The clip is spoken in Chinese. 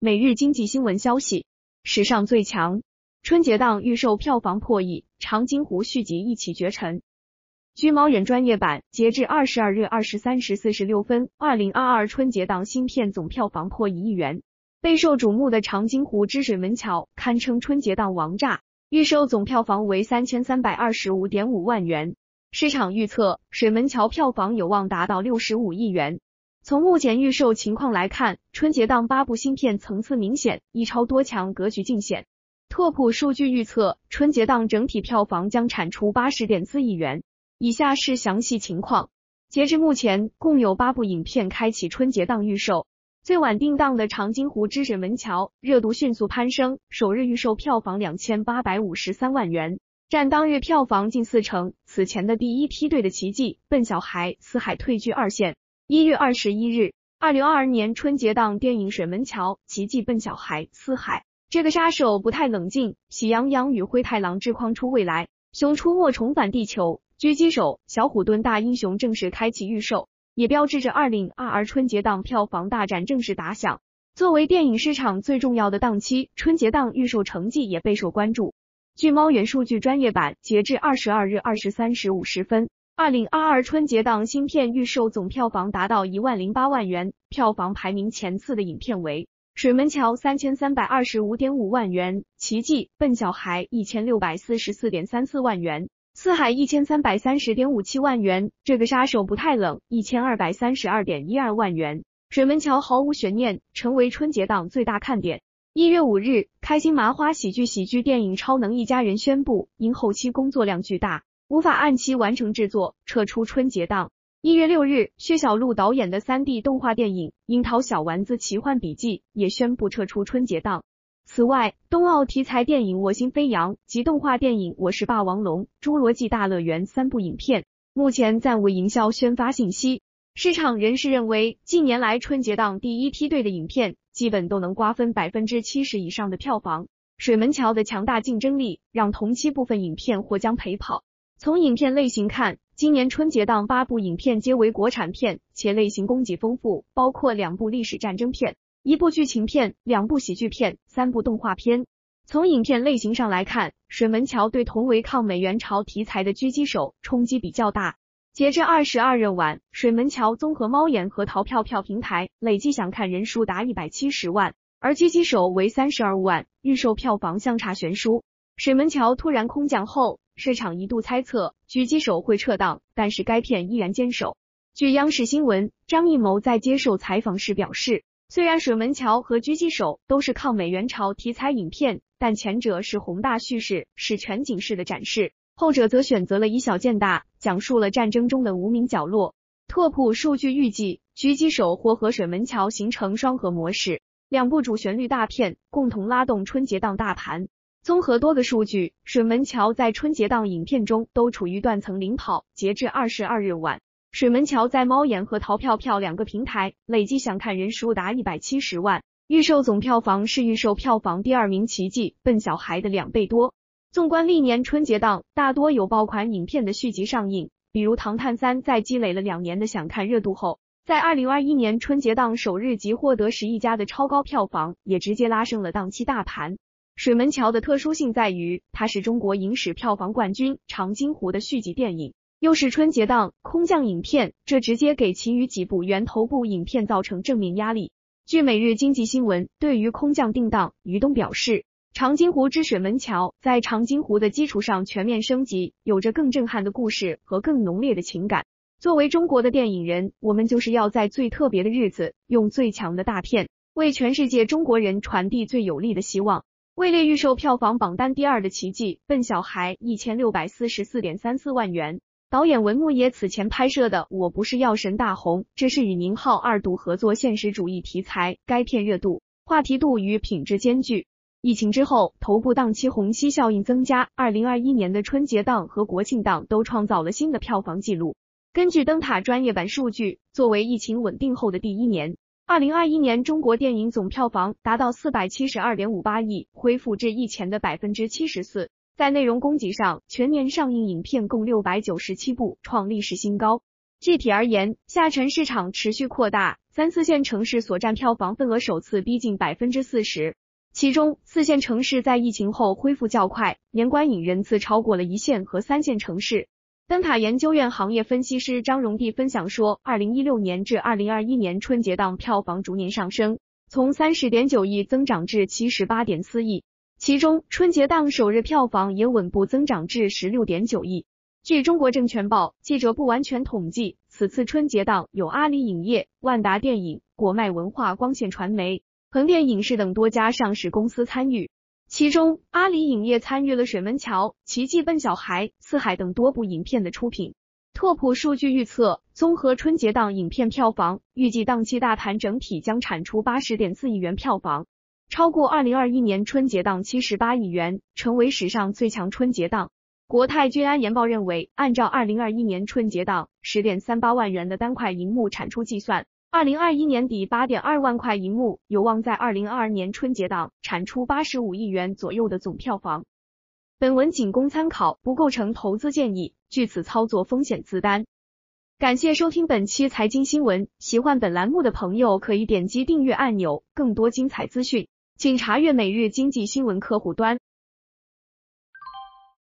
每日经济新闻消息，史上最强春节档预售票房破亿，长津湖续集一骑绝尘。据猫眼专业版，截至二十二日二十三时四十六分，二零二二春节档新片总票房破一亿元。备受瞩目的长津湖之水门桥堪称春节档王炸，预售总票房为三千三百二十五点五万元。市场预测，水门桥票房有望达到六十五亿元。从目前预售情况来看，春节档八部新片层次明显，一超多强格局尽显。拓普数据预测，春节档整体票房将产出八十点四亿元。以下是详细情况。截至目前，共有八部影片开启春节档预售。最晚定档的《长津湖之水门桥》热度迅速攀升，首日预售票房两千八百五十三万元，占当日票房近四成。此前的第一梯队的奇迹、笨小孩、四海退居二线。一月二十一日，二零二二年春节档电影《水门桥》奇迹笨小孩四海，这个杀手不太冷静，喜羊羊与灰太狼之框出未来，熊出没重返地球，狙击手小虎墩大英雄正式开启预售，也标志着二零二二春节档票房大战正式打响。作为电影市场最重要的档期，春节档预售成绩也备受关注。据猫眼数据专业版，截至二十二日二十三时五十分。二零二二春节档新片预售总票房达到一万零八万元，票房排名前四的影片为《水门桥》三千三百二十五点五万元，《奇迹》笨小孩一千六百四十四点三四万元，《四海》一千三百三十点五七万元，这个杀手不太冷一千二百三十二点一二万元，《水门桥》毫无悬念成为春节档最大看点。一月五日，开心麻花喜剧喜剧电影《超能一家人》宣布，因后期工作量巨大。无法按期完成制作，撤出春节档。一月六日，薛晓路导演的三 D 动画电影《樱桃小丸子奇幻笔记》也宣布撤出春节档。此外，冬奥题材电影《我心飞扬》及动画电影《我是霸王龙》《侏罗纪大乐园》三部影片目前暂无营销宣发信息。市场人士认为，近年来春节档第一梯队的影片基本都能瓜分百分之七十以上的票房。水门桥的强大竞争力让同期部分影片或将陪跑。从影片类型看，今年春节档八部影片皆为国产片，且类型供给丰富，包括两部历史战争片、一部剧情片、两部喜剧片、三部动画片。从影片类型上来看，《水门桥》对同为抗美援朝题材的狙击手冲击比较大。截至二十二日晚，《水门桥》综合猫眼和淘票票平台累计想看人数达一百七十万，而狙击手为三十二万，预售票房相差悬殊。《水门桥》突然空降后。市场一度猜测狙击手会撤档，但是该片依然坚守。据央视新闻，张艺谋在接受采访时表示，虽然水门桥和狙击手都是抗美援朝题材影片，但前者是宏大叙事，是全景式的展示，后者则选择了以小见大，讲述了战争中的无名角落。拓普数据预计，狙击手或和水门桥形成双核模式，两部主旋律大片共同拉动春节档大盘。综合多个数据，水门桥在春节档影片中都处于断层领跑。截至二十二日晚，水门桥在猫眼和淘票票两个平台累计想看人数达一百七十万，预售总票房是预售票房第二名《奇迹笨小孩》的两倍多。纵观历年春节档，大多有爆款影片的续集上映，比如《唐探三》在积累了两年的想看热度后，在二零二一年春节档首日即获得十亿加的超高票房，也直接拉升了档期大盘。水门桥的特殊性在于，它是中国影史票房冠军《长津湖》的续集电影，又是春节档空降影片，这直接给其余几部源头部影片造成正面压力。据每日经济新闻对于空降定档，于东表示，《长津湖之水门桥》在长津湖的基础上全面升级，有着更震撼的故事和更浓烈的情感。作为中国的电影人，我们就是要在最特别的日子，用最强的大片，为全世界中国人传递最有力的希望。位列预售票房榜单第二的奇迹笨小孩一千六百四十四点三四万元。导演文牧野此前拍摄的《我不是药神》大红，这是与宁浩二度合作现实主义题材，该片热度、话题度与品质兼具。疫情之后，头部档期虹吸效应增加，二零二一年的春节档和国庆档都创造了新的票房纪录。根据灯塔专业版数据，作为疫情稳定后的第一年。二零二一年中国电影总票房达到四百七十二点五八亿，恢复至疫前的百分之七十四。在内容供给上，全年上映影片共六百九十七部，创历史新高。具体而言，下沉市场持续扩大，三四线城市所占票房份额首次逼近百分之四十。其中，四线城市在疫情后恢复较快，年观影人次超过了一线和三线城市。灯塔研究院行业分析师张荣碧分享说，二零一六年至二零二一年春节档票房逐年上升，从三十点九亿增长至七十八点四亿，其中春节档首日票房也稳步增长至十六点九亿。据中国证券报，记者不完全统计，此次春节档有阿里影业、万达电影、国脉文化、光线传媒。横店影视等多家上市公司参与，其中阿里影业参与了《水门桥》《奇迹笨小孩》《四海》等多部影片的出品。拓普数据预测，综合春节档影片票房，预计档期大盘整体将产出八十点四亿元票房，超过二零二一年春节档七十八亿元，成为史上最强春节档。国泰君安研报认为，按照二零二一年春节档十点三八万元的单块银幕产出计算。二零二一年底八点二万块银幕有望在二零二二年春节档产出八十五亿元左右的总票房。本文仅供参考，不构成投资建议，据此操作风险自担。感谢收听本期财经新闻，喜欢本栏目的朋友可以点击订阅按钮，更多精彩资讯，请查阅每日经济新闻客户端。